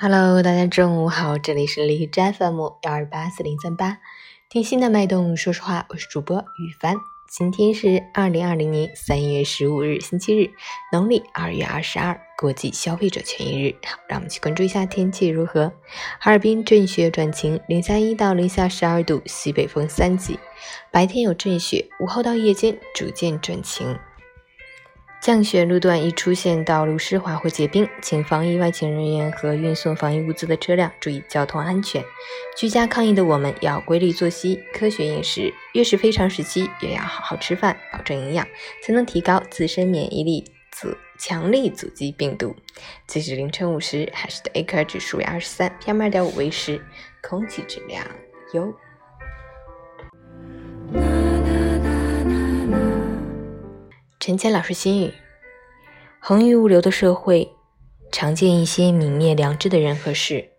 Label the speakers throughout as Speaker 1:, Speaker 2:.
Speaker 1: Hello，大家中午好，这里是荔枝 FM 幺二八四零三八，听心的脉动。说实话，我是主播雨帆。今天是二零二零年三月十五日，星期日，农历二月二十二，国际消费者权益日。好，让我们去关注一下天气如何。哈尔滨阵雪转晴，零下一到零下十二度，西北风三级，白天有阵雪，午后到夜间逐渐转晴。降雪路段易出现道路湿滑或结冰，请防疫外勤人员和运送防疫物资的车辆注意交通安全。居家抗疫的我们要规律作息、科学饮食，越是非常时期，越要好好吃饭，保证营养，才能提高自身免疫力，阻强力阻击病毒。截止凌晨五时，海市的 AQI 指数为二十三，PM 二点五为十，空气质量优。陈谦老师心语：恒于物流的社会，常见一些泯灭良知的人和事，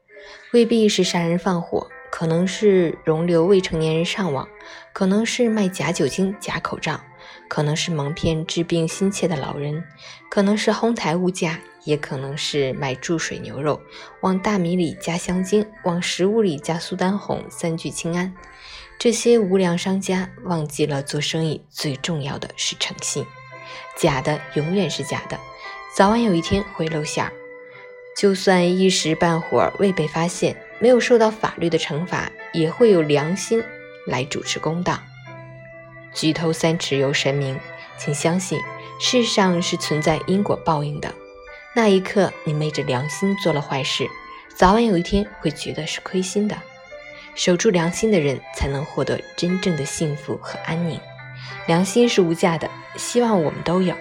Speaker 1: 未必是杀人放火，可能是容留未成年人上网，可能是卖假酒精、假口罩，可能是蒙骗治病心切的老人，可能是哄抬物价，也可能是卖注水牛肉，往大米里加香精，往食物里加苏丹红、三聚氰胺。这些无良商家忘记了做生意最重要的是诚信。假的永远是假的，早晚有一天会露馅儿。就算一时半会儿未被发现，没有受到法律的惩罚，也会有良心来主持公道。举头三尺有神明，请相信世上是存在因果报应的。那一刻你昧着良心做了坏事，早晚有一天会觉得是亏心的。守住良心的人，才能获得真正的幸福和安宁。良心是无价的，希望我们都有，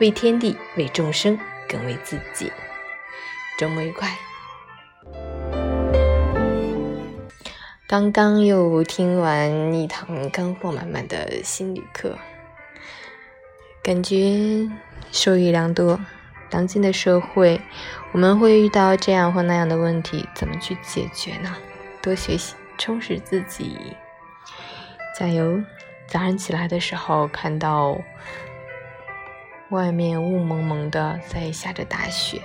Speaker 1: 为天地，为众生，更为自己。周末愉快！刚刚又听完一堂干货满满的心理课，感觉受益良多。当今的社会，我们会遇到这样或那样的问题，怎么去解决呢？多学习，充实自己，加油！早上起来的时候，看到外面雾蒙蒙的，在下着大雪，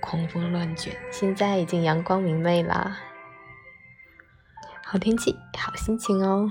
Speaker 1: 狂风乱卷。现在已经阳光明媚了，好天气，好心情哦。